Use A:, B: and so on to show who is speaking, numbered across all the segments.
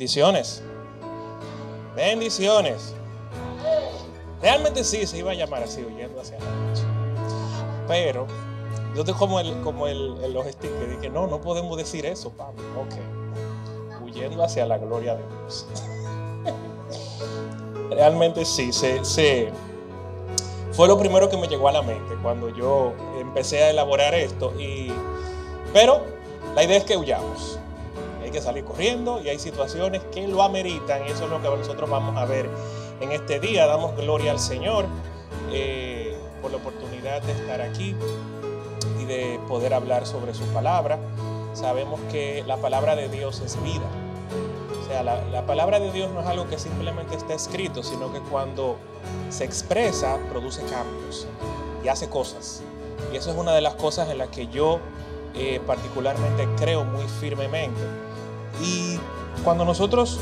A: Bendiciones. Bendiciones. Realmente sí, se iba a llamar así, huyendo hacia la noche. Pero yo estoy como el, como el, el los stickers, dije, no, no podemos decir eso, Pablo. Ok. Huyendo hacia la gloria de Dios. Realmente sí, se, se, fue lo primero que me llegó a la mente cuando yo empecé a elaborar esto. Y, pero la idea es que huyamos. Hay que salir corriendo y hay situaciones que lo ameritan y eso es lo que nosotros vamos a ver en este día. Damos gloria al Señor eh, por la oportunidad de estar aquí y de poder hablar sobre su palabra. Sabemos que la palabra de Dios es vida. O sea, la, la palabra de Dios no es algo que simplemente está escrito, sino que cuando se expresa, produce cambios y hace cosas. Y eso es una de las cosas en las que yo eh, particularmente creo muy firmemente. Y cuando nosotros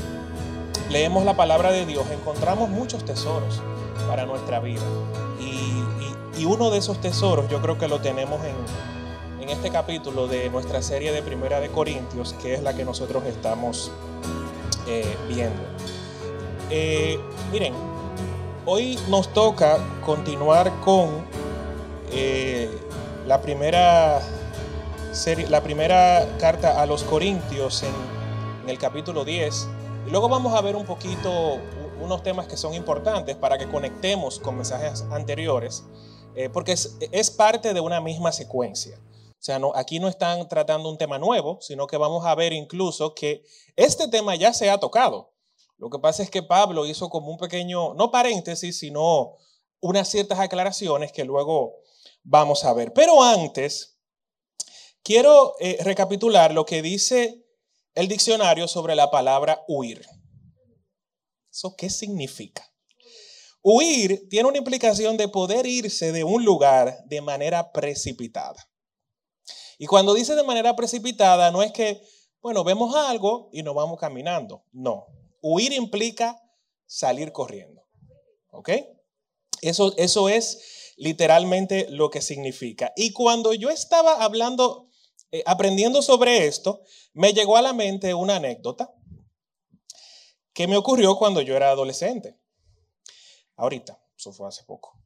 A: leemos la palabra de Dios, encontramos muchos tesoros para nuestra vida. Y, y, uno de esos tesoros yo creo que lo tenemos en, en, este capítulo de nuestra serie de Primera de Corintios, que es la que nosotros estamos eh, viendo. Eh, miren, hoy nos toca continuar con eh, la primera serie, la primera carta a los Corintios en, en, el capítulo 10. Y luego vamos a ver un poquito unos temas que son importantes para que conectemos con mensajes anteriores, eh, porque es, es, parte de una misma secuencia. O sea, no, aquí no están tratando un tema nuevo, sino que vamos a ver incluso que este tema ya se ha tocado. Lo que pasa es que Pablo hizo como un pequeño, no paréntesis, sino unas ciertas aclaraciones que luego vamos a ver. Pero antes, quiero eh, recapitular lo que dice el diccionario sobre la palabra huir. ¿Eso qué significa? Huir tiene una implicación de poder irse de un lugar de manera precipitada. Y cuando dice de manera precipitada, no es que, bueno, vemos algo y nos vamos caminando. No. Huir implica salir corriendo. ¿Ok? Eso, eso es literalmente lo que significa. Y cuando yo estaba hablando, eh, aprendiendo sobre esto, me llegó a la mente una anécdota que me ocurrió cuando yo era adolescente. Ahorita, eso fue hace poco.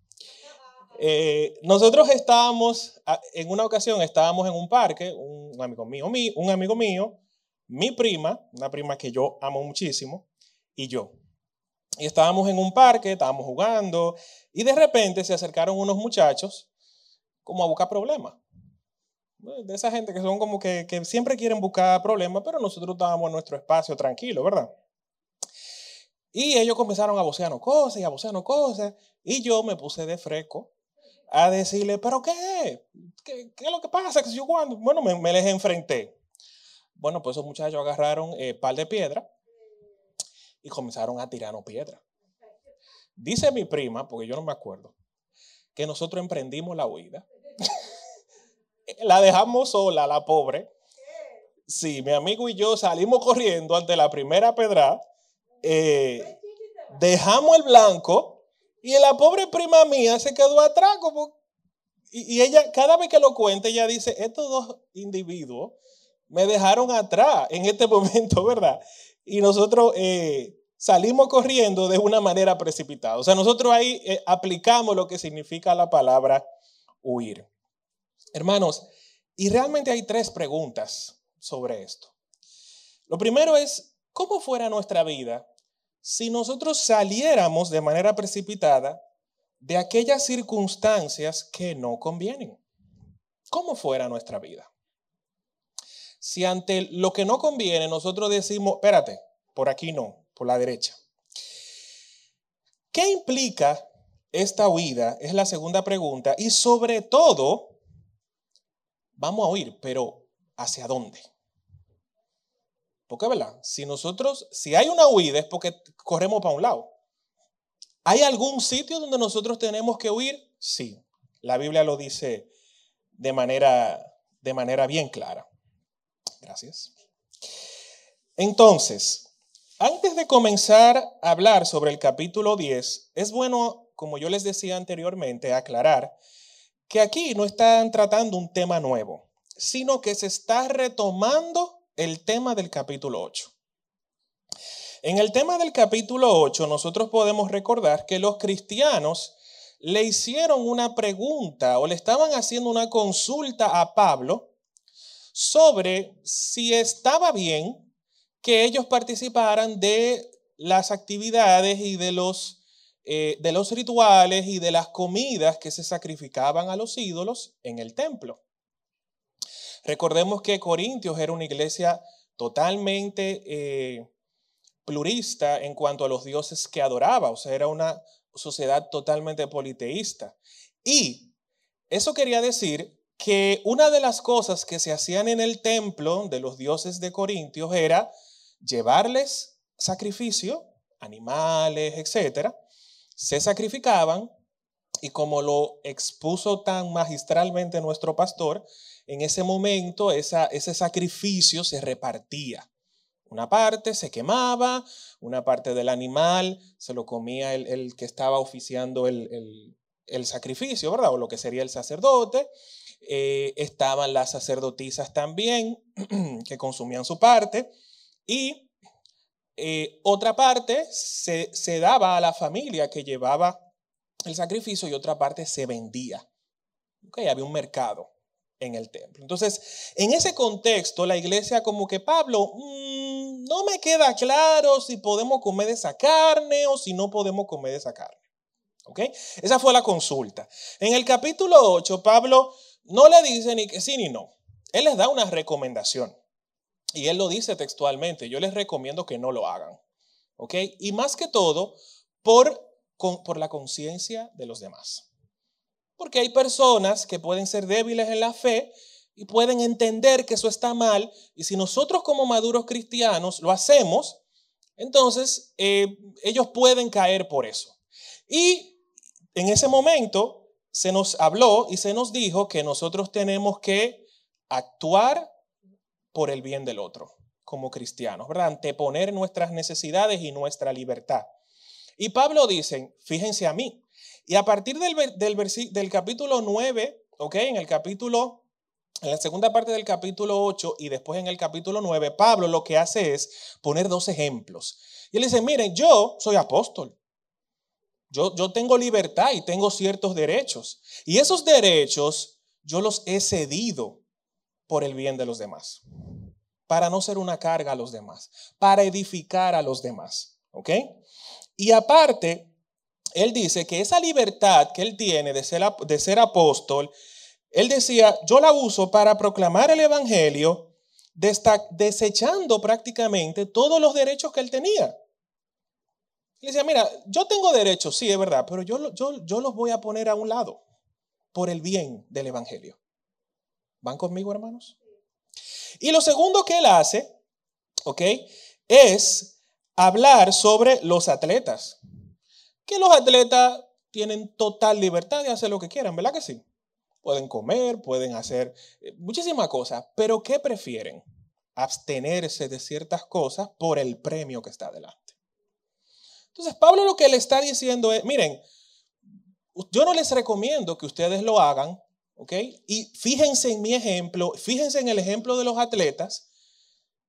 A: Eh, nosotros estábamos, en una ocasión estábamos en un parque, un amigo mío, un amigo mío, mi prima, una prima que yo amo muchísimo, y yo. Y estábamos en un parque, estábamos jugando, y de repente se acercaron unos muchachos como a buscar problemas. De esa gente que son como que, que siempre quieren buscar problemas, pero nosotros estábamos en nuestro espacio tranquilo, ¿verdad? Y ellos comenzaron a vocearnos cosas y a vocearnos cosas, y yo me puse de fresco a decirle, ¿pero qué? ¿Qué, qué es lo que pasa? ¿Qué yo cuando? Bueno, me, me, les enfrenté. Bueno, pues esos muchachos agarraron eh, par de piedra y comenzaron a tirarnos piedra. Dice mi prima, porque yo no me acuerdo, que nosotros emprendimos la huida. La dejamos sola, la pobre. Sí, mi amigo y yo salimos corriendo ante la primera pedra. Eh, dejamos el blanco y la pobre prima mía se quedó atrás y ella, cada vez que lo cuenta, ella dice, estos dos individuos me dejaron atrás en este momento, ¿verdad? Y nosotros eh, salimos corriendo de una manera precipitada. O sea, nosotros ahí eh, aplicamos lo que significa la palabra huir. Hermanos, y realmente hay tres preguntas sobre esto. Lo primero es, ¿cómo fuera nuestra vida si nosotros saliéramos de manera precipitada de aquellas circunstancias que no convienen? ¿Cómo fuera nuestra vida? Si ante lo que no conviene nosotros decimos, espérate, por aquí no, por la derecha. ¿Qué implica esta huida? Es la segunda pregunta. Y sobre todo, vamos a huir, pero ¿hacia dónde? Porque, ¿verdad? Si nosotros, si hay una huida es porque corremos para un lado. ¿Hay algún sitio donde nosotros tenemos que huir? Sí. La Biblia lo dice de manera, de manera bien clara. Gracias. Entonces, antes de comenzar a hablar sobre el capítulo 10, es bueno, como yo les decía anteriormente, aclarar que aquí no están tratando un tema nuevo, sino que se está retomando el tema del capítulo 8. En el tema del capítulo 8, nosotros podemos recordar que los cristianos le hicieron una pregunta o le estaban haciendo una consulta a Pablo sobre si estaba bien que ellos participaran de las actividades y de los, eh, de los rituales y de las comidas que se sacrificaban a los ídolos en el templo. Recordemos que Corintios era una iglesia totalmente eh, plurista en cuanto a los dioses que adoraba, o sea, era una sociedad totalmente politeísta. Y eso quería decir que una de las cosas que se hacían en el templo de los dioses de Corintios era llevarles sacrificio, animales, etcétera, se sacrificaban y como lo expuso tan magistralmente nuestro pastor, en ese momento ese sacrificio se repartía. Una parte se quemaba, una parte del animal se lo comía el, que estaba oficiando el, sacrificio, ¿verdad? O lo que sería el sacerdote. Eh, estaban las sacerdotisas también, que consumían su parte. Y eh, otra parte se, daba a la familia que llevaba el sacrificio y otra parte se vendía. Okay, había un mercado en el templo. Entonces, en ese contexto, la iglesia como que, Pablo, mm, no me queda claro si podemos comer de esa carne o si no podemos comer de esa carne. ¿Ok? Esa fue la consulta. En el capítulo 8, Pablo no le dice ni que sí ni no. Él les da una recomendación. Y él lo dice textualmente. Yo les recomiendo que no lo hagan. ¿Ok? Y más que todo, por, por la conciencia de los demás. Porque hay personas que pueden ser débiles en la fe y pueden entender que eso está mal. Y si nosotros como maduros cristianos lo hacemos, entonces eh, ellos pueden caer por eso. Y en ese momento se nos habló y se nos dijo que nosotros tenemos que actuar por el bien del otro como cristianos, ¿verdad? Anteponer nuestras necesidades y nuestra libertad. Y Pablo dice, fíjense a mí, y a partir del, del, del capítulo 9, ¿ok? En el capítulo, en la segunda parte del capítulo 8 y después en el capítulo 9, Pablo lo que hace es poner dos ejemplos. Y él dice, miren, yo soy apóstol. Yo, yo tengo libertad y tengo ciertos derechos. Y esos derechos yo los he cedido por el bien de los demás. Para no ser una carga a los demás. Para edificar a los demás. ¿Ok? Y aparte, él dice que esa libertad que él tiene de ser, de ser apóstol, él decía, yo la uso para proclamar el Evangelio, desechando prácticamente todos los derechos que él tenía. Él decía, mira, yo tengo derechos, sí, es verdad, pero yo, yo, yo los voy a poner a un lado por el bien del Evangelio. ¿Van conmigo, hermanos? Y lo segundo que él hace, ¿ok? Es hablar sobre los atletas que los atletas tienen total libertad de hacer lo que quieran, ¿verdad que sí? Pueden comer, pueden hacer eh, muchísimas cosas, pero ¿qué prefieren? Abstenerse de ciertas cosas por el premio que está delante. Entonces, Pablo lo que le está diciendo es, miren, yo no les recomiendo que ustedes lo hagan, Y fíjense en mi ejemplo, fíjense en el ejemplo de los atletas,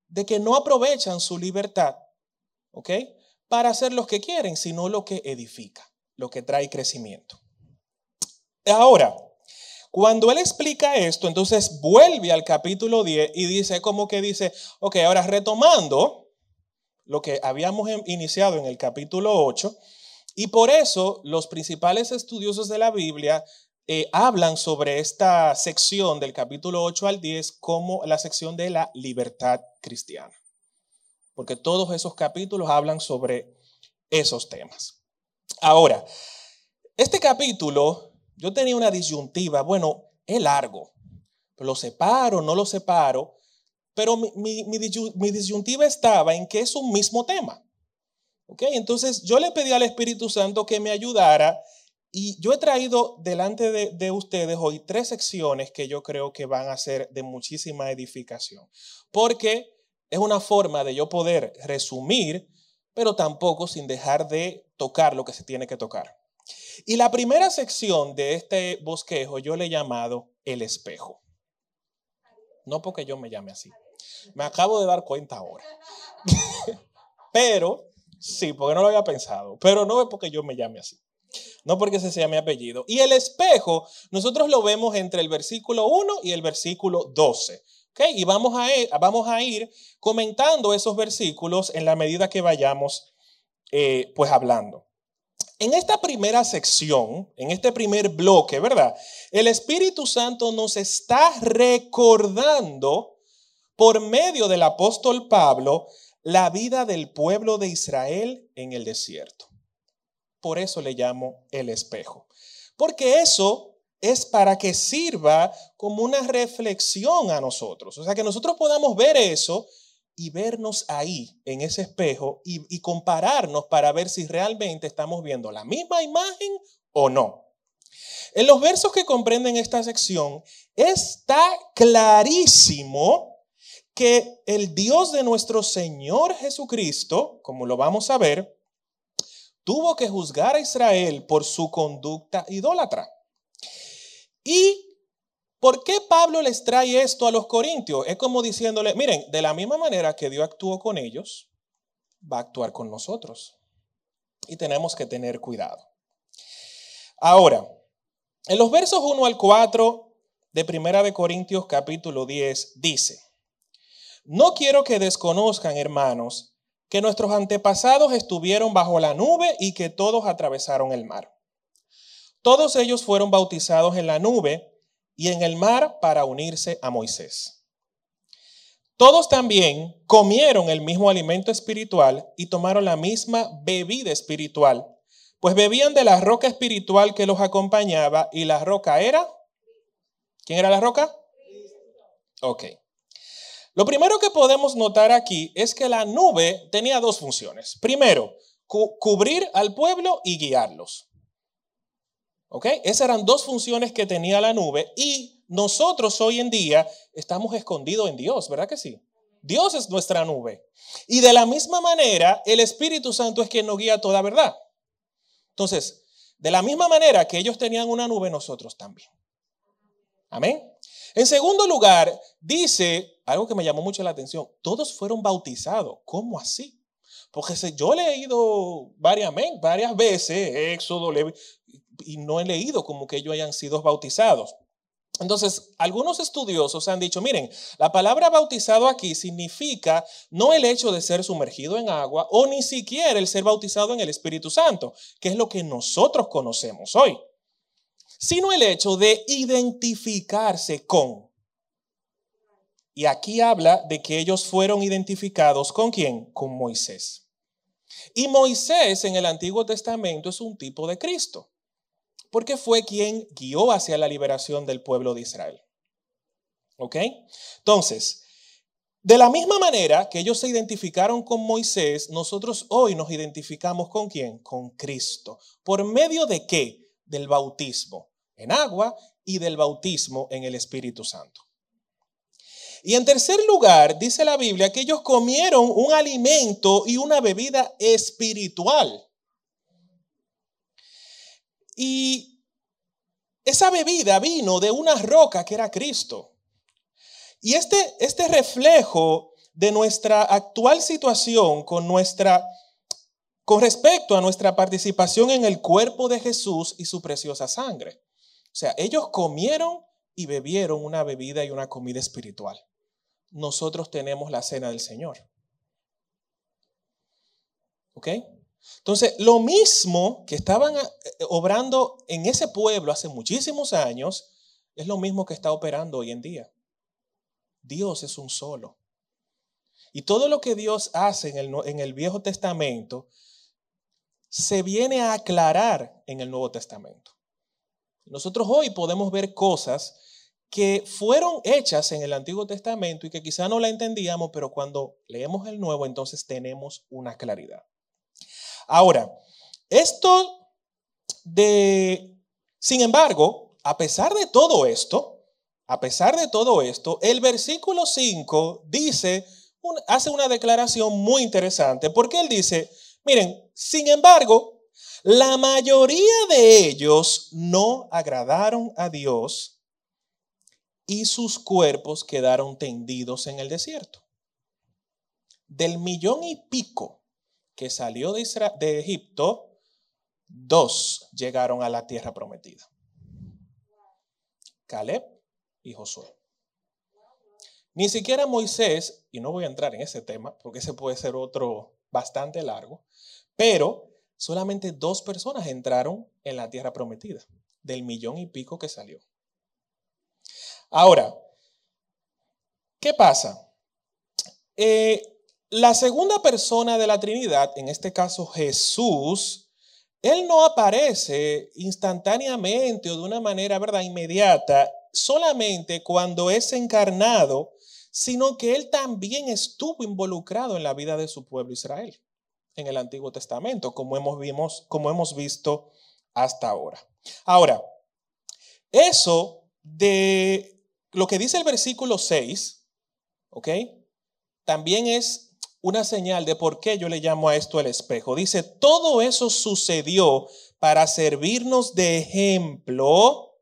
A: de que no aprovechan su libertad, para hacer lo que quieren, sino lo que edifica, lo que trae crecimiento. Ahora, cuando él explica esto, entonces vuelve al capítulo 10 y dice como que dice, ok, ahora retomando lo que habíamos em, iniciado en el capítulo 8, y por eso los principales estudiosos de la Biblia eh, hablan sobre esta sección del capítulo 8 al 10 como la sección de la libertad cristiana porque todos esos capítulos hablan sobre esos temas. Ahora, este capítulo, yo tenía una disyuntiva, bueno, es largo, lo separo, no lo separo, pero mi, disyuntiva estaba en que es un mismo tema. ¿Ok? Entonces yo le pedí al Espíritu Santo que me ayudara y yo he traído delante de, de, ustedes hoy tres secciones que yo creo que van a ser de muchísima edificación. Porque es una forma de yo poder resumir, pero tampoco sin dejar de tocar lo que se tiene que tocar. Y la primera sección de este bosquejo yo le he llamado el espejo. No porque yo me llame así. Me acabo de dar cuenta ahora. pero, sí, porque no lo había pensado, pero no es porque yo me llame así. No porque ese sea mi apellido. Y el espejo, nosotros lo vemos entre el versículo 1 y el versículo 12. ¿okay? Y vamos a, ir, vamos a ir comentando esos versículos en la medida que vayamos eh, pues hablando. En esta primera sección, en este primer bloque, ¿verdad? El Espíritu Santo nos está recordando por medio del apóstol Pablo la vida del pueblo de Israel en el desierto. Por eso le llamo el espejo. Porque eso es para que sirva como una reflexión a nosotros. O sea, que nosotros podamos ver eso y vernos ahí, en ese espejo, y, compararnos para ver si realmente estamos viendo la misma imagen o no. En los versos que comprenden esta sección, está clarísimo que el Dios de nuestro Señor Jesucristo, como lo vamos a ver, tuvo que juzgar a Israel por su conducta idólatra. ¿Y por qué Pablo les trae esto a los corintios? Es como diciéndole, miren, de la misma manera que Dios actuó con ellos, va a actuar con nosotros. Y tenemos que tener cuidado. Ahora, en los versos 1 al 4 de Primera de Corintios capítulo 10 dice, no quiero que desconozcan, hermanos, que nuestros antepasados estuvieron bajo la nube y que todos atravesaron el mar. Todos ellos fueron bautizados en la nube y en el mar para unirse a Moisés. Todos también comieron el mismo alimento espiritual y tomaron la misma bebida espiritual, pues bebían de la roca espiritual que los acompañaba y la roca era... ¿Quién era la roca? Ok. Lo primero que podemos notar aquí es que la nube tenía dos funciones. Primero, cubrir al pueblo y guiarlos. ¿Ok? Esas eran dos funciones que tenía la nube y nosotros hoy en día estamos escondidos en Dios, ¿verdad que sí? Dios es nuestra nube. Y de la misma manera, el Espíritu Santo es quien nos guía toda verdad. Entonces, de la misma manera que ellos tenían una nube, nosotros también. Amén. En segundo lugar, dice algo que me llamó mucho la atención, todos fueron bautizados. ¿Cómo así? Porque yo he leído varias, varias veces Éxodo y no he leído como que ellos hayan sido bautizados. Entonces, algunos estudiosos han dicho, miren, la palabra bautizado aquí significa no el hecho de ser sumergido en agua o ni siquiera el ser bautizado en el Espíritu Santo, que es lo que nosotros conocemos hoy sino el hecho de identificarse con. Y aquí habla de que ellos fueron identificados con quién? Con Moisés. Y Moisés en el Antiguo Testamento es un tipo de Cristo, porque fue quien guió hacia la liberación del pueblo de Israel. ¿Ok? Entonces, de la misma manera que ellos se identificaron con Moisés, nosotros hoy nos identificamos con quién? Con Cristo. ¿Por medio de qué? Del bautismo en agua y del bautismo en el Espíritu Santo. Y en tercer lugar, dice la Biblia que ellos comieron un alimento y una bebida espiritual. Y esa bebida vino de una roca que era Cristo. Y este, este reflejo de nuestra actual situación con nuestra con respecto a nuestra participación en el cuerpo de Jesús y su preciosa sangre. O sea, ellos comieron y bebieron una bebida y una comida espiritual. Nosotros tenemos la cena del Señor. ¿Ok? Entonces, lo mismo que estaban eh, obrando en ese pueblo hace muchísimos años, es lo mismo que está operando hoy en día. Dios es un solo. Y todo lo que Dios hace en el, en el Viejo Testamento se viene a aclarar en el Nuevo Testamento. Nosotros hoy podemos ver cosas que fueron hechas en el Antiguo Testamento y que quizá no la entendíamos, pero cuando leemos el Nuevo, entonces tenemos una claridad. Ahora, esto de, sin embargo, a pesar de todo esto, a pesar de todo esto, el versículo 5 dice, hace una declaración muy interesante, porque él dice, miren, sin embargo, la mayoría de ellos no agradaron a Dios y sus cuerpos quedaron tendidos en el desierto. Del millón y pico que salió de, de Egipto, dos llegaron a la tierra prometida. Caleb y Josué. Ni siquiera Moisés, y no voy a entrar en ese tema porque ese puede ser otro bastante largo, pero solamente dos personas entraron en la tierra prometida, del millón y pico que salió. Ahora, ¿qué pasa? Eh, la segunda persona de la Trinidad, en este caso Jesús, él no aparece instantáneamente o de una manera, ¿verdad?, inmediata, solamente cuando es encarnado, sino que él también estuvo involucrado en la vida de su pueblo Israel en el Antiguo Testamento, como hemos, vimos, como hemos visto hasta ahora. Ahora, eso de lo que dice el versículo 6, ¿ok? También es una señal de por qué yo le llamo a esto el espejo. Dice, todo eso sucedió para servirnos de ejemplo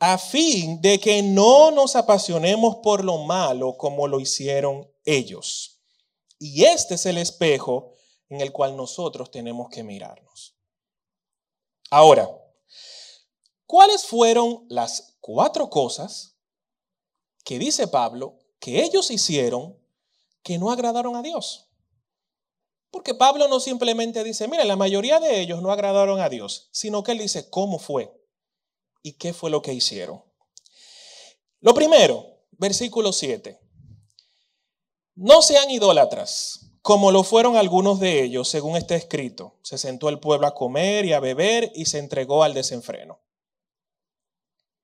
A: a fin de que no nos apasionemos por lo malo como lo hicieron ellos. Y este es el espejo en el cual nosotros tenemos que mirarnos. Ahora, ¿cuáles fueron las cuatro cosas que dice Pablo que ellos hicieron que no agradaron a Dios? Porque Pablo no simplemente dice, mira, la mayoría de ellos no agradaron a Dios, sino que él dice cómo fue y qué fue lo que hicieron. Lo primero, versículo 7. No sean idólatras como lo fueron algunos de ellos, según está escrito. Se sentó el pueblo a comer y a beber y se entregó al desenfreno.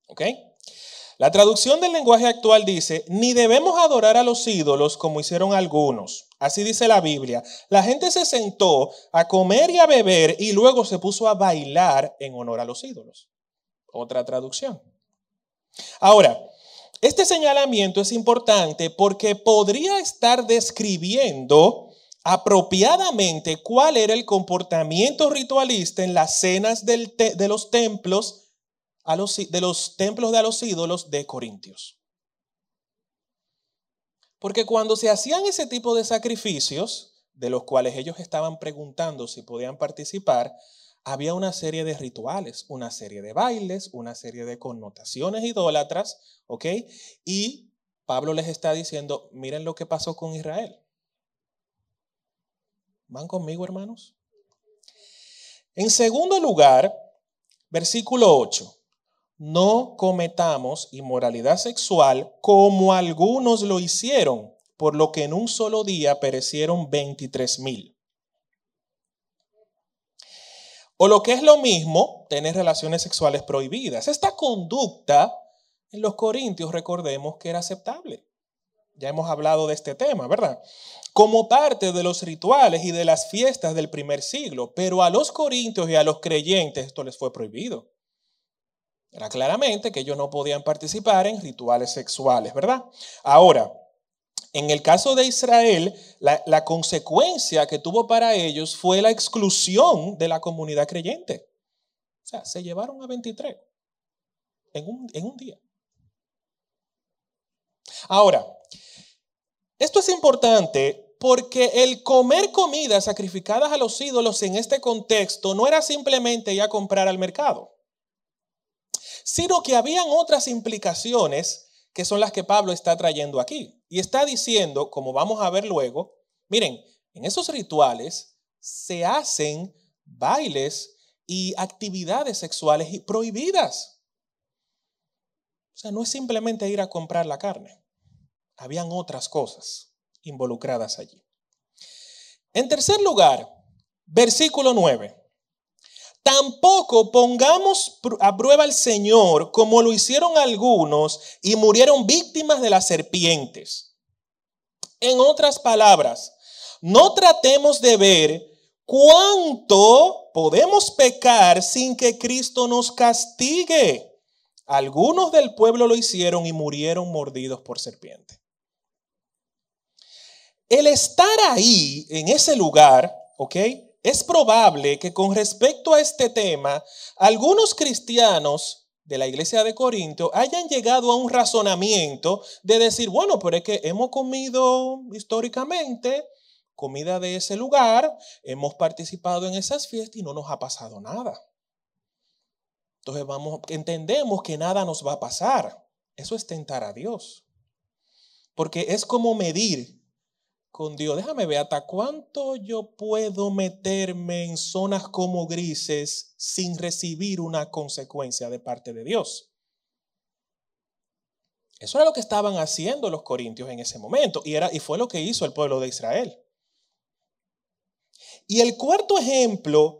A: ¿Ok? La traducción del lenguaje actual dice, ni debemos adorar a los ídolos como hicieron algunos. Así dice la Biblia. La gente se sentó a comer y a beber y luego se puso a bailar en honor a los ídolos. Otra traducción. Ahora, este señalamiento es importante porque podría estar describiendo apropiadamente cuál era el comportamiento ritualista en las cenas de los templos de los templos de los ídolos de Corintios. Porque cuando se hacían ese tipo de sacrificios, de los cuales ellos estaban preguntando si podían participar, había una serie de rituales, una serie de bailes, una serie de connotaciones idólatras, ¿ok? Y Pablo les está diciendo, miren lo que pasó con Israel. ¿Van conmigo, hermanos? En segundo lugar, versículo 8. No cometamos inmoralidad sexual como algunos lo hicieron, por lo que en un solo día perecieron 23 mil. O lo que es lo mismo, tener relaciones sexuales prohibidas. Esta conducta en los corintios, recordemos que era aceptable. Ya hemos hablado de este tema, ¿verdad? como parte de los rituales y de las fiestas del primer siglo, pero a los corintios y a los creyentes esto les fue prohibido. Era claramente que ellos no podían participar en rituales sexuales, ¿verdad? Ahora, en el caso de Israel, la, consecuencia que tuvo para ellos fue la exclusión de la comunidad creyente. O sea, se llevaron a 23 en un, en un día. Ahora, esto es importante porque el comer comidas sacrificadas a los ídolos en este contexto no era simplemente ir a comprar al mercado, sino que habían otras implicaciones que son las que Pablo está trayendo aquí. Y está diciendo, como vamos a ver luego, miren, en esos rituales se hacen bailes y actividades sexuales prohibidas. O sea, no es simplemente ir a comprar la carne habían otras cosas involucradas allí. En tercer lugar, versículo 9. Tampoco pongamos a prueba al Señor como lo hicieron algunos y murieron víctimas de las serpientes. En otras palabras, no tratemos de ver cuánto podemos pecar sin que Cristo nos castigue. Algunos del pueblo lo hicieron y murieron mordidos por serpientes. El estar ahí, en ese lugar, ¿ok? Es probable que con respecto a este tema, algunos cristianos de la iglesia de Corinto hayan llegado a un razonamiento de decir, bueno, pero es que hemos comido históricamente comida de ese lugar, hemos participado en esas fiestas y no nos ha pasado nada. Entonces vamos, entendemos que nada nos va a pasar. Eso es tentar a Dios. Porque es como medir con Dios. Déjame ver hasta cuánto yo puedo meterme en zonas como grises sin recibir una consecuencia de parte de Dios. Eso era lo que estaban haciendo los corintios en ese momento y, era, y fue lo que hizo el pueblo de Israel. Y el cuarto ejemplo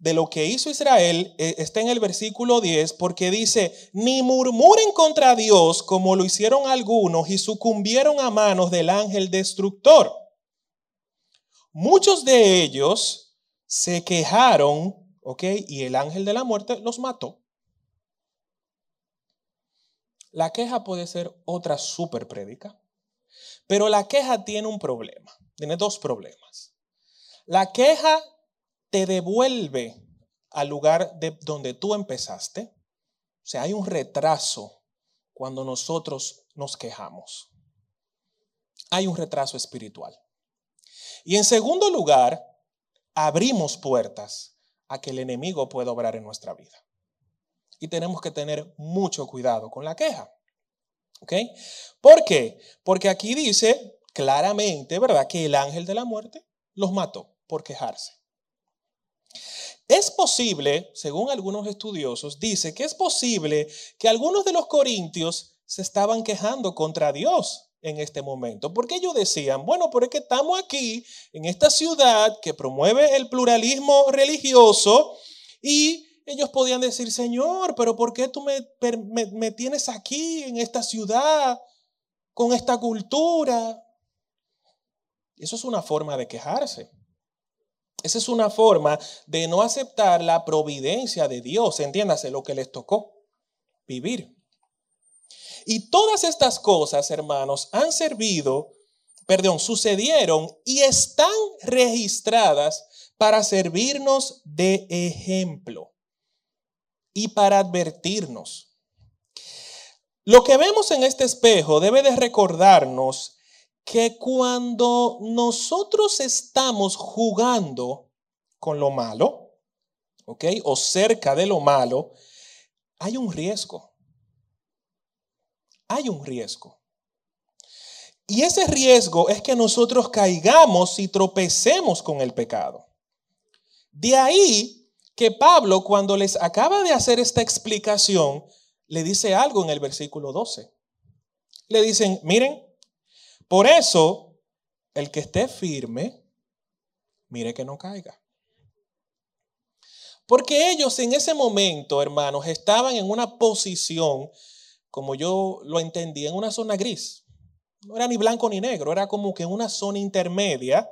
A: de lo que hizo Israel eh, está en el versículo 10 porque dice, ni murmuren contra Dios como lo hicieron algunos y sucumbieron a manos del ángel destructor. Muchos de ellos se quejaron, ¿ok? Y el ángel de la muerte los mató. La queja puede ser otra super prédica, pero la queja tiene un problema, tiene dos problemas. La queja te devuelve al lugar de donde tú empezaste. O sea, hay un retraso cuando nosotros nos quejamos. Hay un retraso espiritual. Y en segundo lugar, abrimos puertas a que el enemigo pueda obrar en nuestra vida. Y tenemos que tener mucho cuidado con la queja. ¿Ok? ¿Por qué? Porque aquí dice claramente, ¿verdad?, que el ángel de la muerte los mató por quejarse. Es posible, según algunos estudiosos, dice que es posible que algunos de los corintios se estaban quejando contra Dios en este momento, porque ellos decían, bueno, porque estamos aquí en esta ciudad que promueve el pluralismo religioso y ellos podían decir, Señor, pero ¿por qué tú me, me tienes aquí en esta ciudad con esta cultura? Eso es una forma de quejarse. Esa es una forma de no aceptar la providencia de Dios, entiéndase lo que les tocó vivir. Y todas estas cosas, hermanos, han servido, perdón, sucedieron y están registradas para servirnos de ejemplo y para advertirnos. Lo que vemos en este espejo debe de recordarnos que cuando nosotros estamos jugando con lo malo, ¿ok? O cerca de lo malo, hay un riesgo. Hay un riesgo. Y ese riesgo es que nosotros caigamos y tropecemos con el pecado. De ahí que Pablo, cuando les acaba de hacer esta explicación, le dice algo en el versículo 12. Le dicen, miren, por eso, el que esté firme, mire que no caiga. Porque ellos en ese momento, hermanos, estaban en una posición, como yo lo entendí, en una zona gris. No era ni blanco ni negro, era como que una zona intermedia,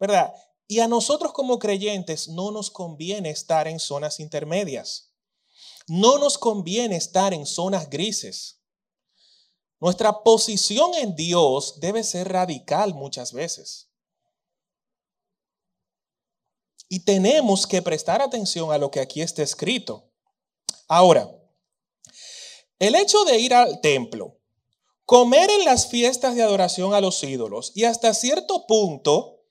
A: ¿verdad? Y a nosotros como creyentes no nos conviene estar en zonas intermedias. No nos conviene estar en zonas grises. Nuestra posición en Dios debe ser radical muchas veces. Y tenemos que prestar atención a lo que aquí está escrito. Ahora, el hecho de ir al templo, comer en las fiestas de adoración a los ídolos y hasta cierto punto,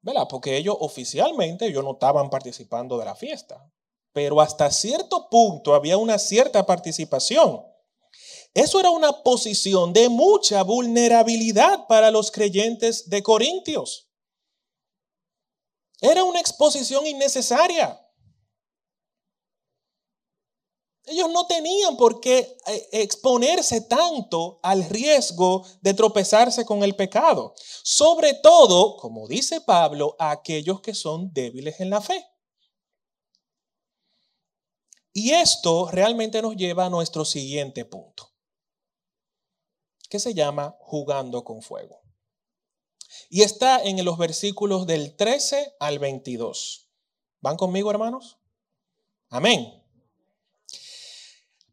A: ¿verdad? Porque ellos oficialmente ellos no estaban participando de la fiesta, pero hasta cierto punto había una cierta participación. Eso era una posición de mucha vulnerabilidad para los creyentes de Corintios. Era una exposición innecesaria. Ellos no tenían por qué eh, exponerse tanto al riesgo de tropezarse con el pecado. Sobre todo, como dice Pablo, a aquellos que son débiles en la fe. Y esto realmente nos lleva a nuestro siguiente punto que se llama Jugando con Fuego. Y está en los versículos del 13 al 22. ¿Van conmigo, hermanos? Amén.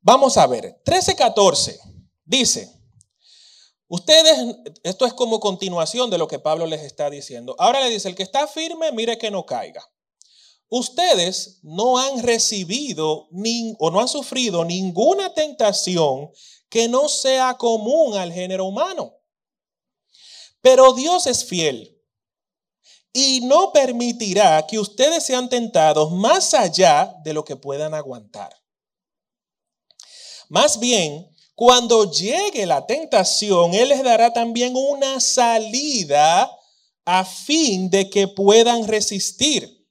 A: Vamos a ver, 13, 14 dice, ustedes, esto es como continuación de lo que Pablo les está diciendo. Ahora le dice, el que está firme, mire que no caiga. Ustedes no han recibido o no han sufrido ninguna tentación que no sea común al género humano. Pero Dios es fiel. y no permitirá que ustedes sean tentados más allá de lo que puedan aguantar. Más bien, cuando llegue la tentación, Él les dará también una salida a fin de que puedan resistir.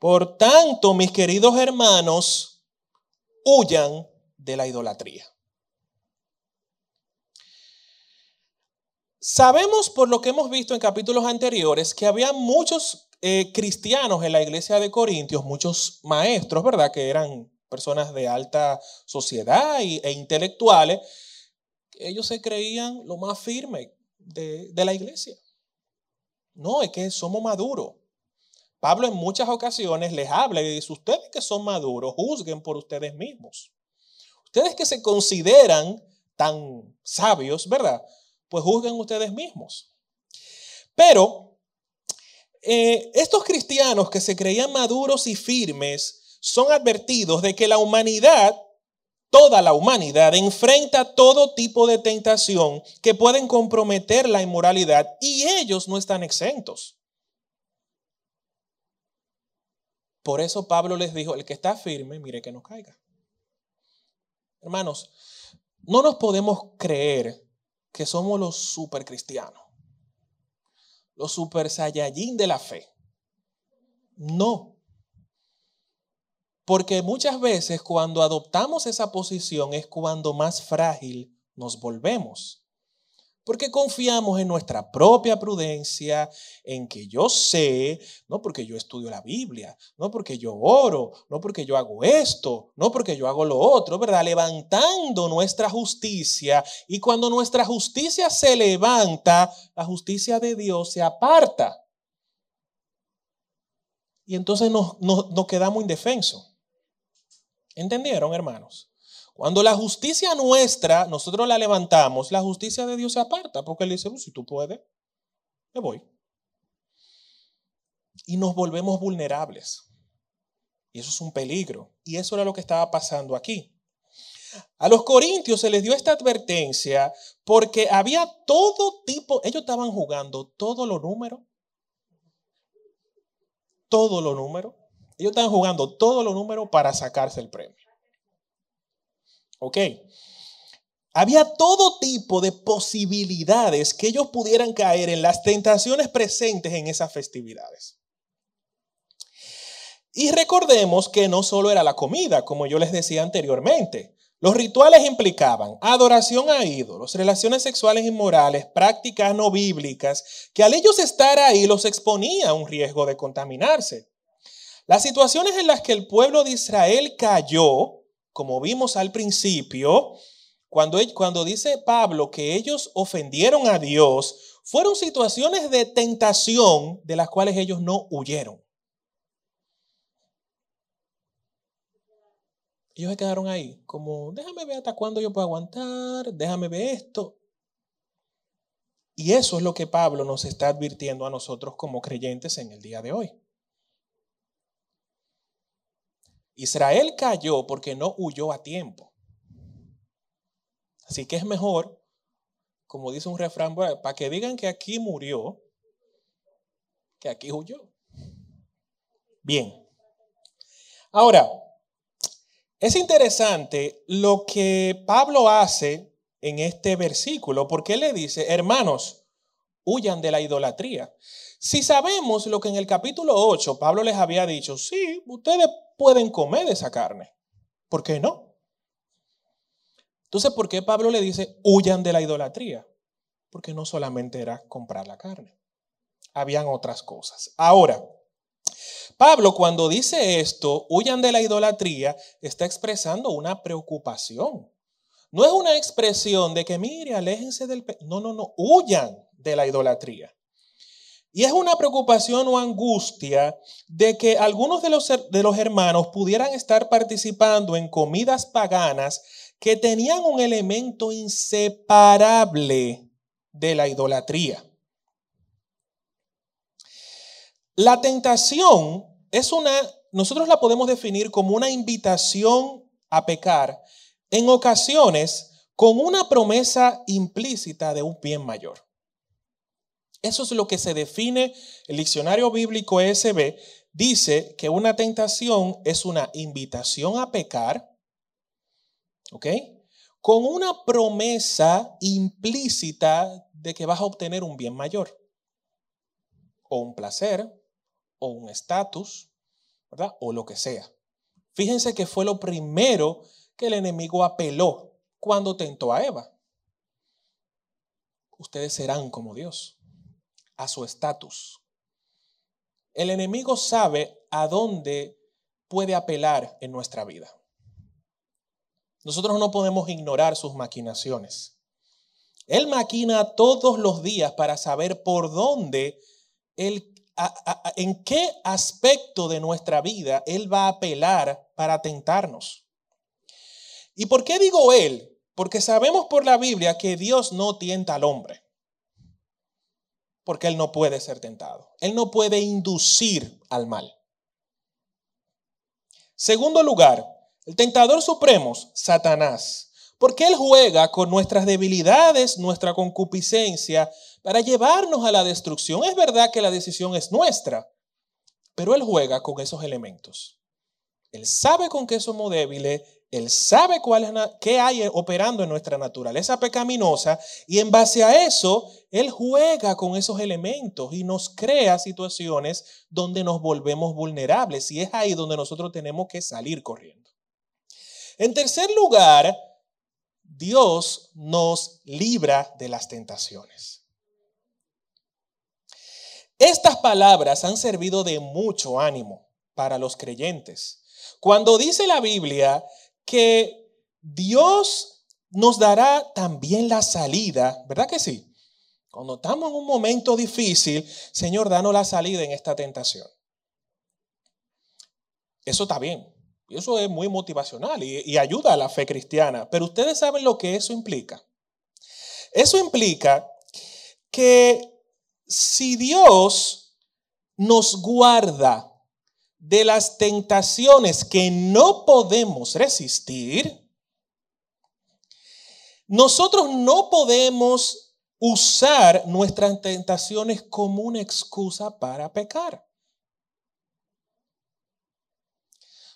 A: Por tanto, mis queridos hermanos, huyan de la idolatría. Sabemos por lo que hemos visto en capítulos anteriores que había muchos eh, cristianos en la iglesia de Corintios, muchos maestros, ¿verdad? Que eran personas de alta sociedad e intelectuales. Ellos se creían lo más firme de, de la iglesia. No, es que somos maduros. Pablo en muchas ocasiones les habla y dice, ustedes que son maduros, juzguen por ustedes mismos. Ustedes que se consideran tan sabios, ¿verdad? Pues juzguen ustedes mismos. Pero eh, estos cristianos que se creían maduros y firmes son advertidos de que la humanidad, toda la humanidad, enfrenta todo tipo de tentación que pueden comprometer la inmoralidad y ellos no están exentos. Por eso Pablo les dijo, el que está firme, mire que no caiga. Hermanos, no nos podemos creer que somos los super cristianos, los super saiyajin de la fe. No. Porque muchas veces cuando adoptamos esa posición es cuando más frágil nos volvemos. Porque confiamos en nuestra propia prudencia, en que yo sé, no porque yo estudio la Biblia, no porque yo oro, no porque yo hago esto, no porque yo hago lo otro, ¿verdad? Levantando nuestra justicia. Y cuando nuestra justicia se levanta, la justicia de Dios se aparta. Y entonces nos, nos quedamos indefensos. ¿Entendieron, hermanos? Cuando la justicia nuestra, nosotros la levantamos, la justicia de Dios se aparta, porque Él dice, pues, si tú puedes, me voy. Y nos volvemos vulnerables. Y eso es un peligro. Y eso era lo que estaba pasando aquí. A los corintios se les dio esta advertencia porque había todo tipo, ellos estaban jugando todos los números, todos los números, ellos estaban jugando todos los números para sacarse el premio. ¿Ok? Había todo tipo de posibilidades que ellos pudieran caer en las tentaciones presentes en esas festividades. Y recordemos que no solo era la comida, como yo les decía anteriormente. Los rituales implicaban adoración a ídolos, relaciones sexuales inmorales, prácticas no bíblicas, que al ellos estar ahí los exponía a un riesgo de contaminarse. Las situaciones en las que el pueblo de Israel cayó como vimos al principio, cuando, cuando dice Pablo que ellos ofendieron a Dios, fueron situaciones de tentación de las cuales ellos no huyeron. Ellos se quedaron ahí, como, déjame ver hasta cuándo yo puedo aguantar, déjame ver esto. Y eso es lo que Pablo nos está advirtiendo a nosotros como creyentes en el día de hoy. Israel cayó porque no huyó a tiempo. Así que es mejor, como dice un refrán, para que digan que aquí murió, que aquí huyó. Bien. Ahora, es interesante lo que Pablo hace en este versículo, porque le dice, hermanos, huyan de la idolatría. Si sabemos lo que en el capítulo 8 Pablo les había dicho, sí, ustedes pueden comer esa carne. ¿Por qué no? Entonces, ¿por qué Pablo le dice, huyan de la idolatría? Porque no solamente era comprar la carne, habían otras cosas. Ahora, Pablo cuando dice esto, huyan de la idolatría, está expresando una preocupación. No es una expresión de que, mire, aléjense del... No, no, no, huyan de la idolatría. Y es una preocupación o angustia de que algunos de los, de los hermanos pudieran estar participando en comidas paganas que tenían un elemento inseparable de la idolatría. La tentación es una, nosotros la podemos definir como una invitación a pecar en ocasiones con una promesa implícita de un bien mayor. Eso es lo que se define el diccionario bíblico ESB. Dice que una tentación es una invitación a pecar, ¿ok? Con una promesa implícita de que vas a obtener un bien mayor, o un placer, o un estatus, ¿verdad? O lo que sea. Fíjense que fue lo primero que el enemigo apeló cuando tentó a Eva. Ustedes serán como Dios, a su estatus. El enemigo sabe a dónde puede apelar en nuestra vida. Nosotros no podemos ignorar sus maquinaciones. Él maquina todos los días para saber por dónde él en qué aspecto de nuestra vida Él va a apelar para tentarnos. ¿Y por qué digo Él? Porque sabemos por la Biblia que Dios no tienta al hombre. Porque Él no puede ser tentado. Él no puede inducir al mal. Segundo lugar, el tentador supremo, Satanás. Porque Él juega con nuestras debilidades, nuestra concupiscencia, para llevarnos a la destrucción. Es verdad que la decisión es nuestra, pero Él juega con esos elementos. Él sabe con qué somos débiles, Él sabe cuál es, qué hay operando en nuestra naturaleza pecaminosa y en base a eso, Él juega con esos elementos y nos crea situaciones donde nos volvemos vulnerables y es ahí donde nosotros tenemos que salir corriendo. En tercer lugar, Dios nos libra de las tentaciones. Estas palabras han servido de mucho ánimo para los creyentes. Cuando dice la Biblia que Dios nos dará también la salida, ¿verdad que sí? Cuando estamos en un momento difícil, Señor, danos la salida en esta tentación. Eso está bien. Eso es muy motivacional y ayuda a la fe cristiana. Pero ustedes saben lo que eso implica. Eso implica que si Dios nos guarda de las tentaciones que no podemos resistir, nosotros no podemos usar nuestras tentaciones como una excusa para pecar.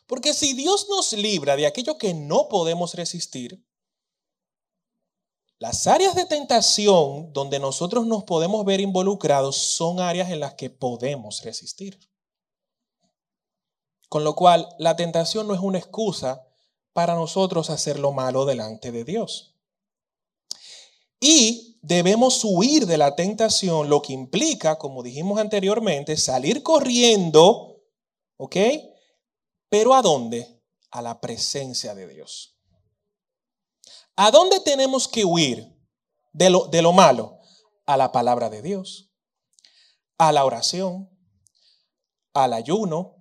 A: Porque si Dios nos libra de aquello que no podemos resistir, las áreas de tentación donde nosotros nos podemos ver involucrados son áreas en las que podemos resistir. Con lo cual, la tentación no es una excusa para nosotros hacer lo malo delante de Dios. Y debemos huir de la tentación, lo que implica, como dijimos anteriormente, salir corriendo, ¿ok? Pero ¿a dónde? A la presencia de Dios. ¿A dónde tenemos que huir de lo, de lo malo? A la palabra de Dios, a la oración, al ayuno,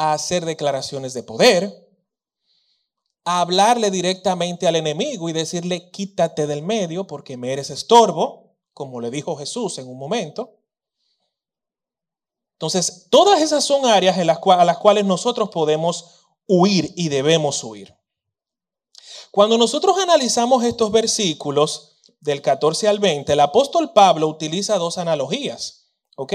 A: a hacer declaraciones de poder, a hablarle directamente al enemigo y decirle, quítate del medio porque me eres estorbo, como le dijo Jesús en un momento. Entonces, todas esas son áreas en las a las cuales nosotros podemos huir y debemos huir. Cuando nosotros analizamos estos versículos del 14 al 20, el apóstol Pablo utiliza dos analogías, ¿ok?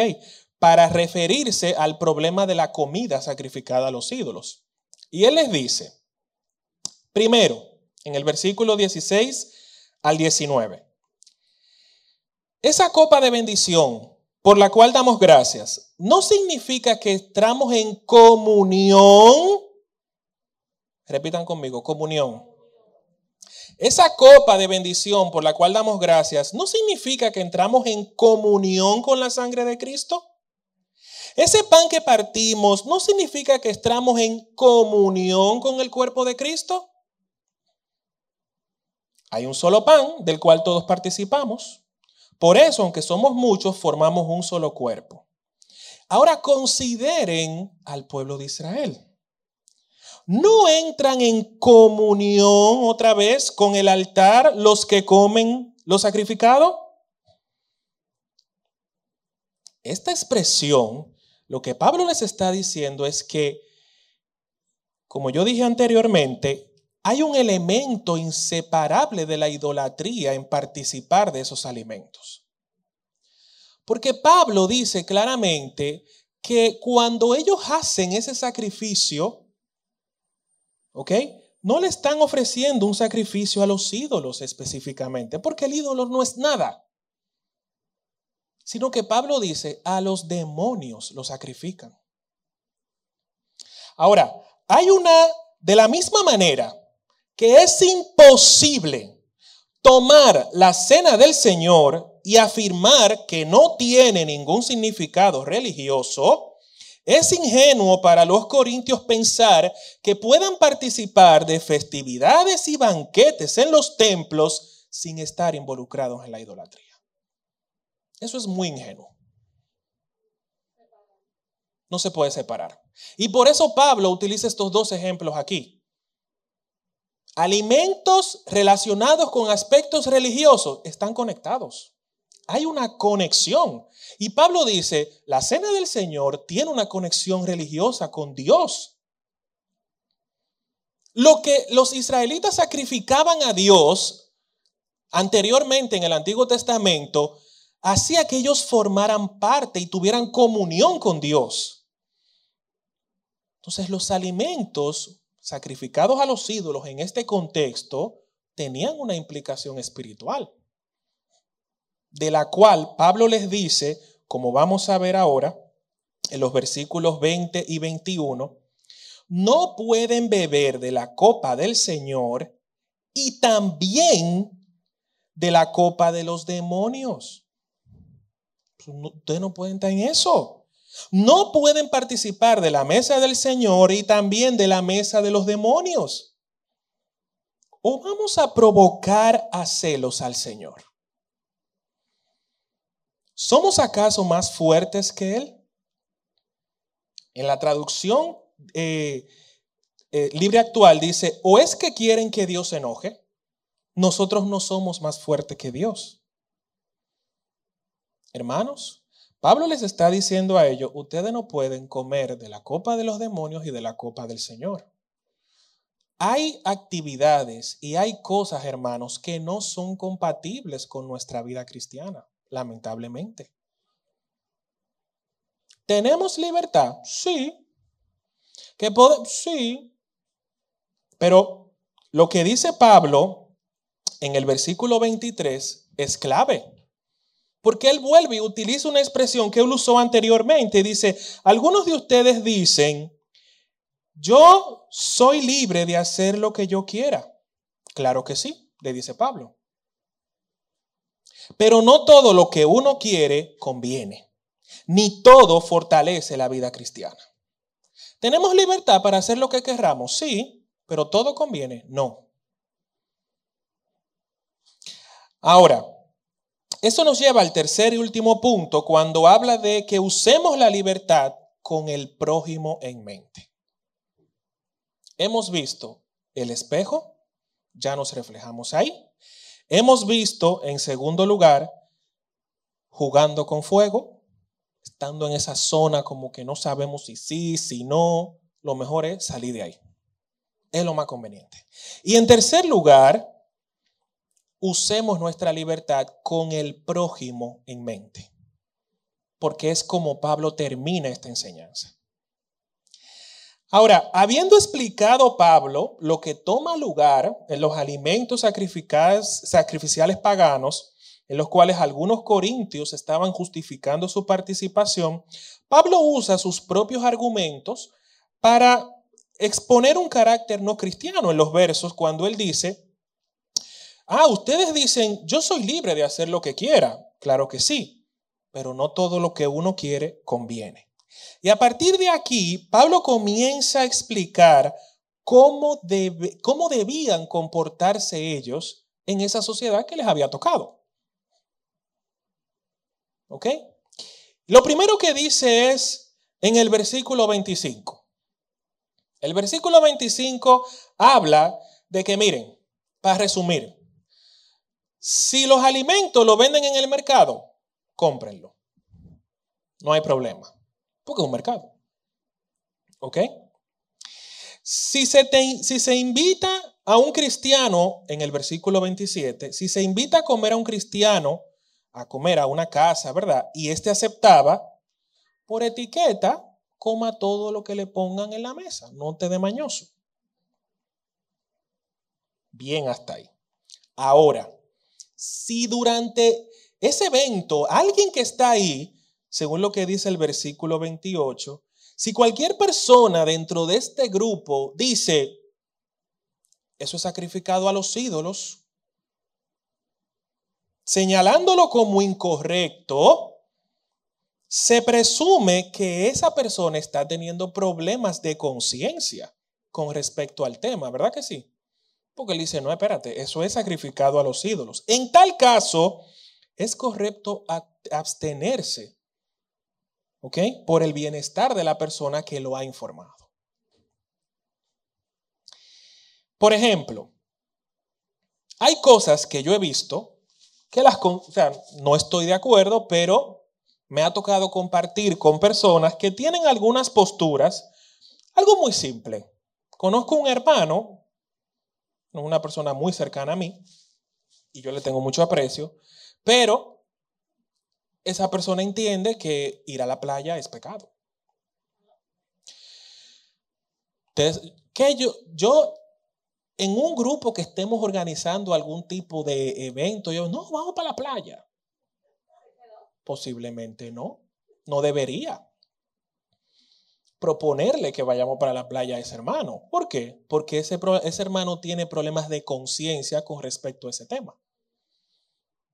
A: Para referirse al problema de la comida sacrificada a los ídolos. Y él les dice, primero, en el versículo 16 al 19, esa copa de bendición por la cual damos gracias no significa que entramos en comunión. Repitan conmigo, comunión esa copa de bendición por la cual damos gracias no significa que entramos en comunión con la sangre de Cristo. Ese pan que partimos no significa que entramos en comunión con el cuerpo de Cristo. Hay un solo pan del cual todos participamos. Por eso, aunque somos muchos, formamos un solo cuerpo. Ahora consideren al pueblo de Israel no entran en comunión otra vez con el altar los que comen lo sacrificado? Esta expresión, lo que Pablo les está diciendo es que, como yo dije anteriormente, hay un elemento inseparable de la idolatría en participar de esos alimentos. Porque Pablo dice claramente que cuando ellos hacen ese sacrificio, ¿ok? No le están ofreciendo un sacrificio a los ídolos específicamente, porque el ídolo no es nada. Sino que Pablo dice, a los demonios lo sacrifican. Ahora, hay una, de la misma manera que es imposible tomar la cena del Señor y afirmar que no tiene ningún significado religioso, es ingenuo para los corintios pensar que puedan participar de festividades y banquetes en los templos sin estar involucrados en la idolatría. Eso es muy ingenuo. No se puede separar. Y por eso Pablo utiliza estos dos ejemplos aquí. Alimentos relacionados con aspectos religiosos están conectados. Hay una conexión. Y Pablo dice, la cena del Señor tiene una conexión religiosa con Dios. Lo que los israelitas sacrificaban a Dios anteriormente en el Antiguo Testamento hacía que ellos formaran parte y tuvieran comunión con Dios. Entonces los alimentos sacrificados a los ídolos en este contexto tenían una implicación espiritual, de la cual Pablo les dice, como vamos a ver ahora, en los versículos 20 y 21, no pueden beber de la copa del Señor y también de la copa de los demonios. Pues ustedes no pueden estar en eso no pueden participar de la mesa del Señor y también de la mesa de los demonios. ¿O vamos a provocar a celos al Señor? ¿Somos acaso más fuertes que Él? En la traducción eh, eh, libre actual dice, o es que quieren que Dios se enoje, nosotros no somos más fuertes que Dios. Hermanos, Pablo les está diciendo a ellos, ustedes no pueden comer de la copa de los demonios y de la copa del Señor. Hay actividades y hay cosas, hermanos, que no son compatibles con nuestra vida cristiana, lamentablemente. ¿Tenemos libertad? Sí. ¿Que podemos? Sí. Pero lo que dice Pablo en el versículo 23 es clave. Porque él vuelve y utiliza una expresión que él usó anteriormente. Dice, algunos de ustedes dicen, yo soy libre de hacer lo que yo quiera. Claro que sí, le dice Pablo. Pero no todo lo que uno quiere conviene, ni todo fortalece la vida cristiana. ¿Tenemos libertad para hacer lo que querramos? Sí, pero todo conviene. No. Ahora, eso nos lleva al tercer y último punto cuando habla de que usemos la libertad con el prójimo en mente. Hemos visto el espejo, ya nos reflejamos ahí. Hemos visto, en segundo lugar, jugando con fuego, estando en esa zona como que no sabemos si sí, si no, lo mejor es salir de ahí. Es lo más conveniente. Y en tercer lugar, usemos nuestra libertad con el prójimo en mente, porque es como Pablo termina esta enseñanza. Ahora, habiendo explicado Pablo lo que toma lugar en los alimentos sacrificiales paganos, en los cuales algunos corintios estaban justificando su participación, Pablo usa sus propios argumentos para exponer un carácter no cristiano en los versos cuando él dice, Ah, ustedes dicen, yo soy libre de hacer lo que quiera. Claro que sí, pero no todo lo que uno quiere conviene. Y a partir de aquí, Pablo comienza a explicar cómo, cómo debían comportarse ellos en esa sociedad que les había tocado. ¿Ok? Lo primero que dice es en el versículo 25. El versículo 25 habla de que, miren, para resumir, si los alimentos los venden en el mercado, cómprenlo. No hay problema. Porque es un mercado. ¿Ok? Si se, si se invita a un cristiano, en el versículo 27, si se invita a comer a un cristiano a comer a una casa, ¿verdad? Y este aceptaba, por etiqueta, coma todo lo que le pongan en la mesa, no te dé mañoso. Bien hasta ahí. Ahora, si durante ese evento alguien que está ahí, según lo que dice el versículo 28, si cualquier persona dentro de este grupo dice, eso es sacrificado a los ídolos, señalándolo como incorrecto, se presume que esa persona está teniendo problemas de conciencia con respecto al tema, ¿verdad que sí? Porque él dice, no, espérate, eso es sacrificado a los ídolos. En tal caso, es correcto abstenerse, ¿ok? Por el bienestar de la persona que lo ha informado. Por ejemplo, hay cosas que yo he visto que las, o sea, no estoy de acuerdo, pero me ha tocado compartir con personas que tienen algunas posturas, algo muy simple. Conozco un hermano, una persona muy cercana a mí, y yo le tengo mucho aprecio, pero esa persona entiende que ir a la playa es pecado. Entonces, que yo, yo en un grupo que estemos organizando algún tipo de evento, yo, no, vamos para la playa. Posiblemente no, no debería proponerle que vayamos para la playa a ese hermano. ¿Por qué? Porque ese, ese hermano tiene problemas de conciencia con respecto a ese tema.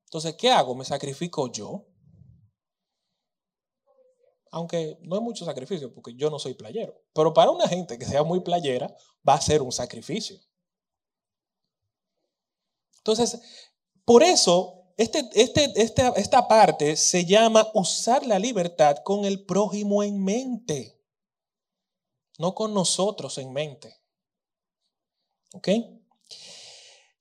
A: Entonces, ¿qué hago? ¿Me sacrifico yo? Aunque no es mucho sacrificio porque yo no soy playero. Pero para una gente que sea muy playera, va a ser un sacrificio. Entonces, por eso, este, este, esta parte se llama usar la libertad con el prójimo en mente, no con nosotros en mente. ¿Ok?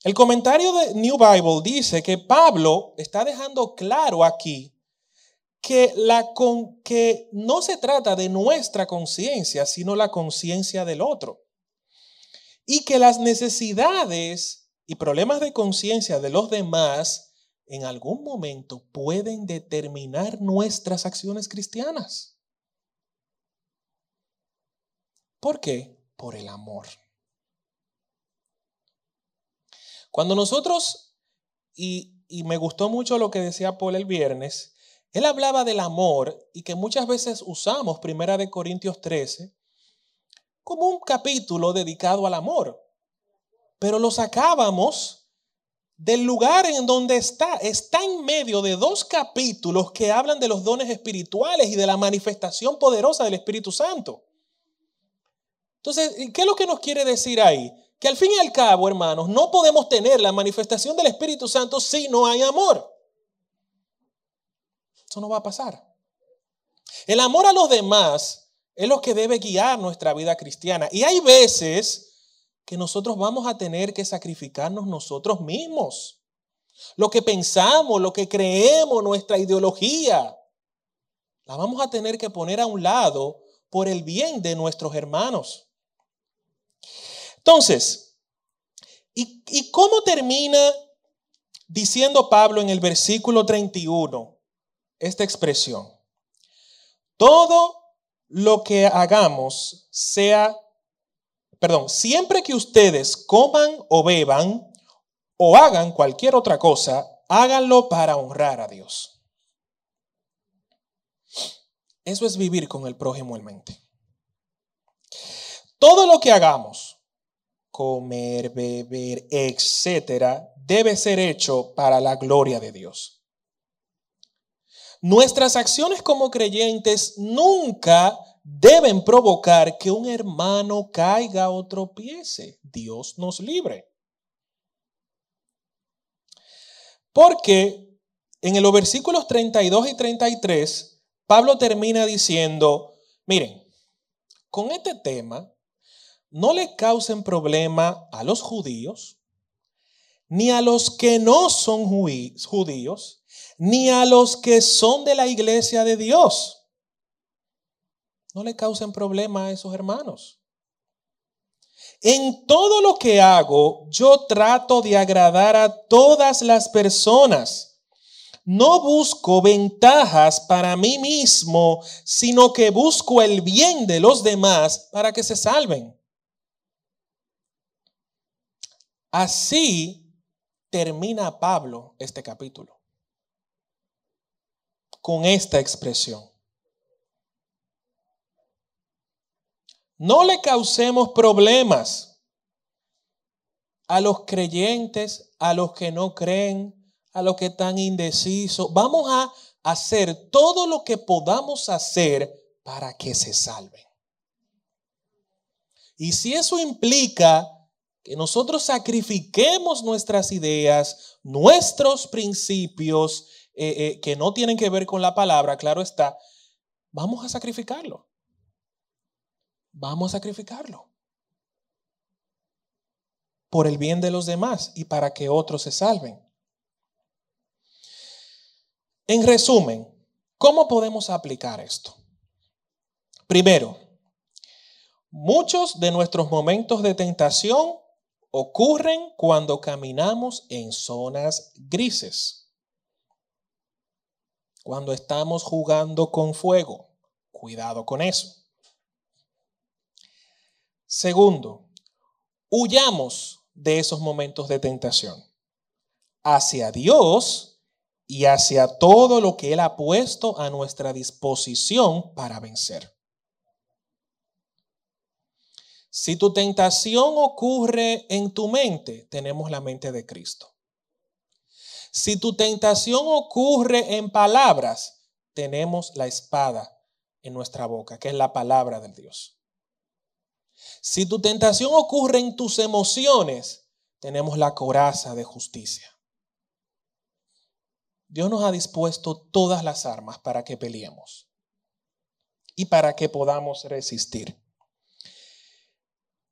A: El comentario de New Bible dice que Pablo está dejando claro aquí que, que no se trata de nuestra conciencia, sino la conciencia del otro. Y que las necesidades y problemas de conciencia de los demás en algún momento pueden determinar nuestras acciones cristianas. ¿Por qué? Por el amor. Cuando nosotros, y, y, me gustó mucho lo que decía Paul el viernes, él hablaba del amor y que muchas veces usamos Primera de Corintios 13 como un capítulo dedicado al amor pero lo sacábamos del lugar en donde está. Está en medio de dos capítulos que hablan de los dones espirituales y de la manifestación poderosa del Espíritu Santo. Entonces, ¿qué es lo que nos quiere decir ahí? Que al fin y al cabo, hermanos, no podemos tener la manifestación del Espíritu Santo si no hay amor. Eso no va a pasar. El amor a los demás es lo que debe guiar nuestra vida cristiana. Y hay veces que nosotros vamos a tener que sacrificarnos nosotros mismos. Lo que pensamos, lo que creemos, nuestra ideología, la vamos a tener que poner a un lado por el bien de nuestros hermanos. Entonces, ¿y, cómo termina diciendo Pablo en el versículo 31 esta expresión? Todo lo que hagamos sea perdón, siempre que ustedes coman o beban o hagan cualquier otra cosa, háganlo para honrar a Dios. Eso es vivir con el prójimo en mente. Todo lo que hagamos, comer, beber, etcétera, debe ser hecho para la gloria de Dios. Nuestras acciones como creyentes nunca deben provocar que un hermano caiga o tropiece. Dios nos libre. Porque en los versículos 32 y 33, Pablo termina diciendo, miren, con este tema no le causen problema a los judíos, ni a los que no son judíos, ni a los que son de la iglesia de Dios no le causen problema a esos hermanos. En todo lo que hago, yo trato de agradar a todas las personas, no busco ventajas para mí mismo, sino que busco el bien de los demás para que se salven. Así termina Pablo este capítulo con esta expresión. No le causemos problemas a los creyentes, a los que no creen, a los que están indecisos. Vamos a hacer todo lo que podamos hacer para que se salven. Y si eso implica nosotros sacrifiquemos nuestras ideas, nuestros principios, eh, eh, que no tienen que ver con la palabra, claro está, vamos a sacrificarlo. Vamos a sacrificarlo. Por el bien de los demás y para que otros se salven. En resumen, ¿cómo podemos aplicar esto? Primero, muchos de nuestros momentos de tentación ocurren cuando caminamos en zonas grises. Cuando estamos jugando con fuego. Cuidado con eso. Segundo, huyamos de esos momentos de tentación hacia Dios y hacia todo lo que Él ha puesto a nuestra disposición para vencer. Si tu tentación ocurre en tu mente, tenemos la mente de Cristo. Si tu tentación ocurre en palabras, tenemos la espada en nuestra boca, que es la palabra del Dios. Si tu tentación ocurre en tus emociones, tenemos la coraza de justicia. Dios nos ha dispuesto todas las armas para que peleemos y para que podamos resistir.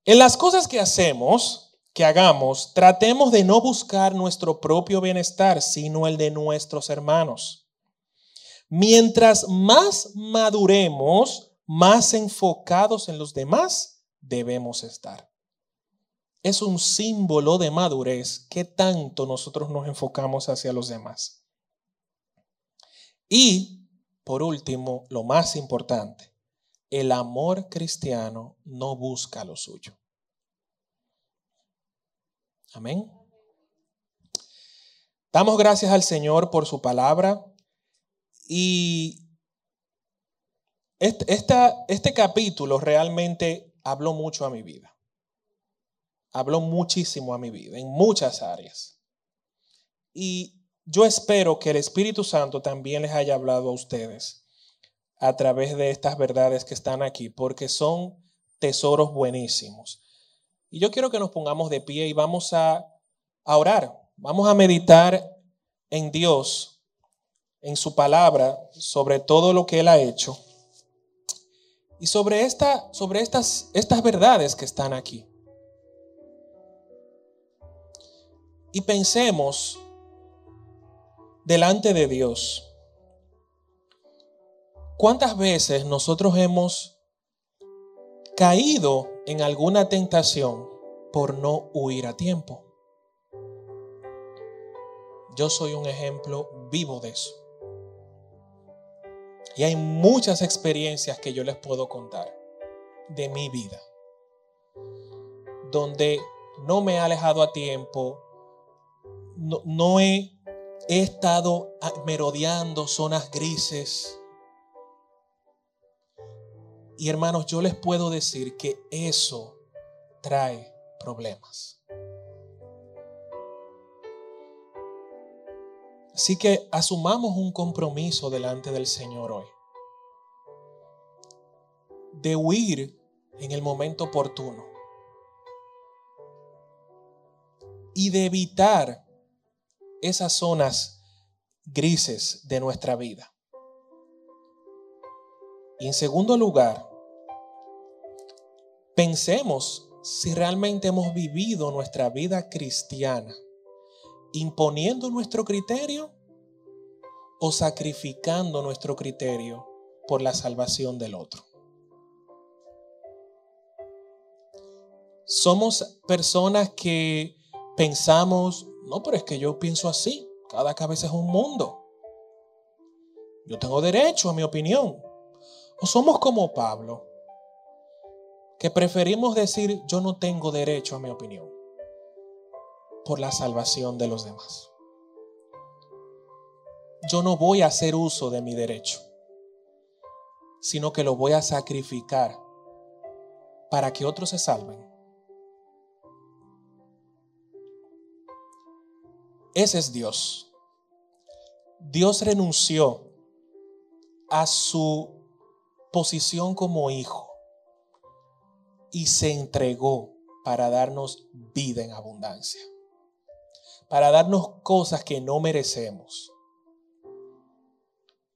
A: En las cosas que hacemos, que hagamos, tratemos de no buscar nuestro propio bienestar, sino el de nuestros hermanos. Mientras más maduremos, más enfocados en los demás, debemos estar. Es un símbolo de madurez que tanto nosotros nos enfocamos hacia los demás. Y, por último, lo más importante, el amor cristiano no busca lo suyo. Amén. Damos gracias al Señor por su palabra y este, este capítulo realmente habló mucho a mi vida. Habló muchísimo a mi vida, en muchas áreas. Y yo espero que el Espíritu Santo también les haya hablado a ustedes a través de estas verdades que están aquí, porque son tesoros buenísimos. Y yo quiero que nos pongamos de pie y vamos a, orar, vamos a meditar en Dios, en su palabra, sobre todo lo que Él ha hecho. Y sobre, esta, sobre estas, estas verdades que están aquí. Y pensemos delante de Dios. ¿Cuántas veces nosotros hemos caído en alguna tentación por no huir a tiempo? Yo soy un ejemplo vivo de eso. Y hay muchas experiencias que yo les puedo contar de mi vida, donde no me he alejado a tiempo, no, he, estado merodeando zonas grises. Y hermanos, yo les puedo decir que eso trae problemas. Así que asumamos un compromiso delante del Señor hoy. De huir en el momento oportuno. Y de evitar esas zonas grises de nuestra vida. Y en segundo lugar, pensemos si realmente hemos vivido nuestra vida cristiana imponiendo nuestro criterio o sacrificando nuestro criterio por la salvación del otro. Somos personas que pensamos, no, pero es que yo pienso así, cada cabeza es un mundo. Yo tengo derecho a mi opinión. O somos como Pablo, que preferimos decir yo no tengo derecho a mi opinión por la salvación de los demás. Yo no voy a hacer uso de mi derecho, sino que lo voy a sacrificar para que otros se salven. Ese es Dios. Dios renunció a su posición como hijo y se entregó para darnos vida en abundancia, para darnos cosas que no merecemos.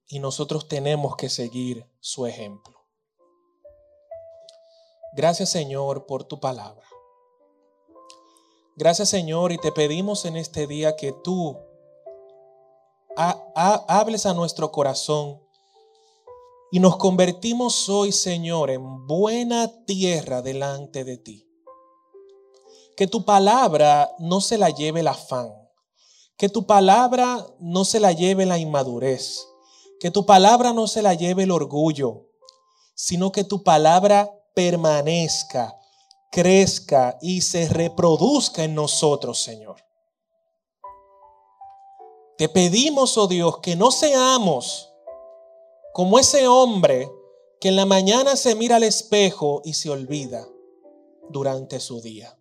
A: Y nosotros tenemos que seguir su ejemplo. Gracias Señor por tu palabra. Gracias Señor y te pedimos en este día que tú hables a nuestro corazón y nos convertimos hoy, Señor, en buena tierra delante de ti. Que tu palabra no se la lleve el afán. Que tu palabra no se la lleve la inmadurez. Que tu palabra no se la lleve el orgullo. Sino que tu palabra permanezca, crezca y se reproduzca en nosotros, Señor. Te pedimos, oh Dios, que no seamos como ese hombre que en la mañana se mira al espejo y se olvida durante su día.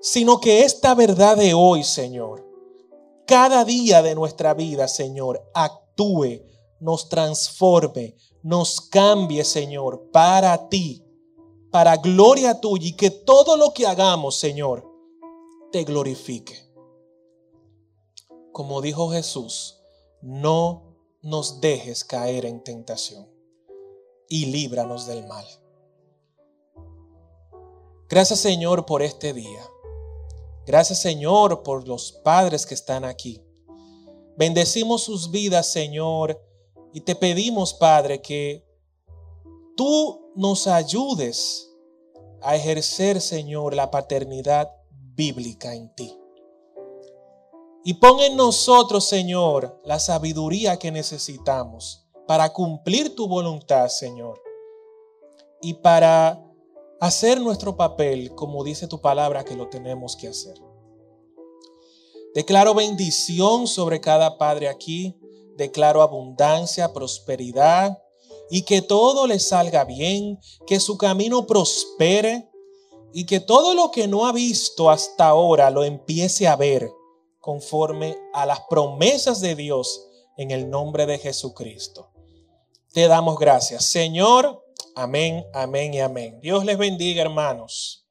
A: Sino que esta verdad de hoy, Señor, cada día de nuestra vida, Señor, actúe, nos transforme, nos cambie, Señor, para ti, para gloria tuya y que todo lo que hagamos, Señor, te glorifique. Como dijo Jesús, no nos dejes caer en tentación y líbranos del mal. Gracias Señor por este día. Gracias Señor por los padres que están aquí. Bendecimos sus vidas Señor y te pedimos Padre que tú nos ayudes a ejercer Señor la paternidad bíblica en ti. Y pon en nosotros, Señor, la sabiduría que necesitamos para cumplir tu voluntad, Señor. Y para hacer nuestro papel como dice tu palabra que lo tenemos que hacer. Declaro bendición sobre cada padre aquí. Declaro abundancia, prosperidad y que todo le salga bien, que su camino prospere y que todo lo que no ha visto hasta ahora lo empiece a ver conforme a las promesas de Dios en el nombre de Jesucristo. Te damos gracias. Señor, amén, amén y amén. Dios les bendiga, hermanos.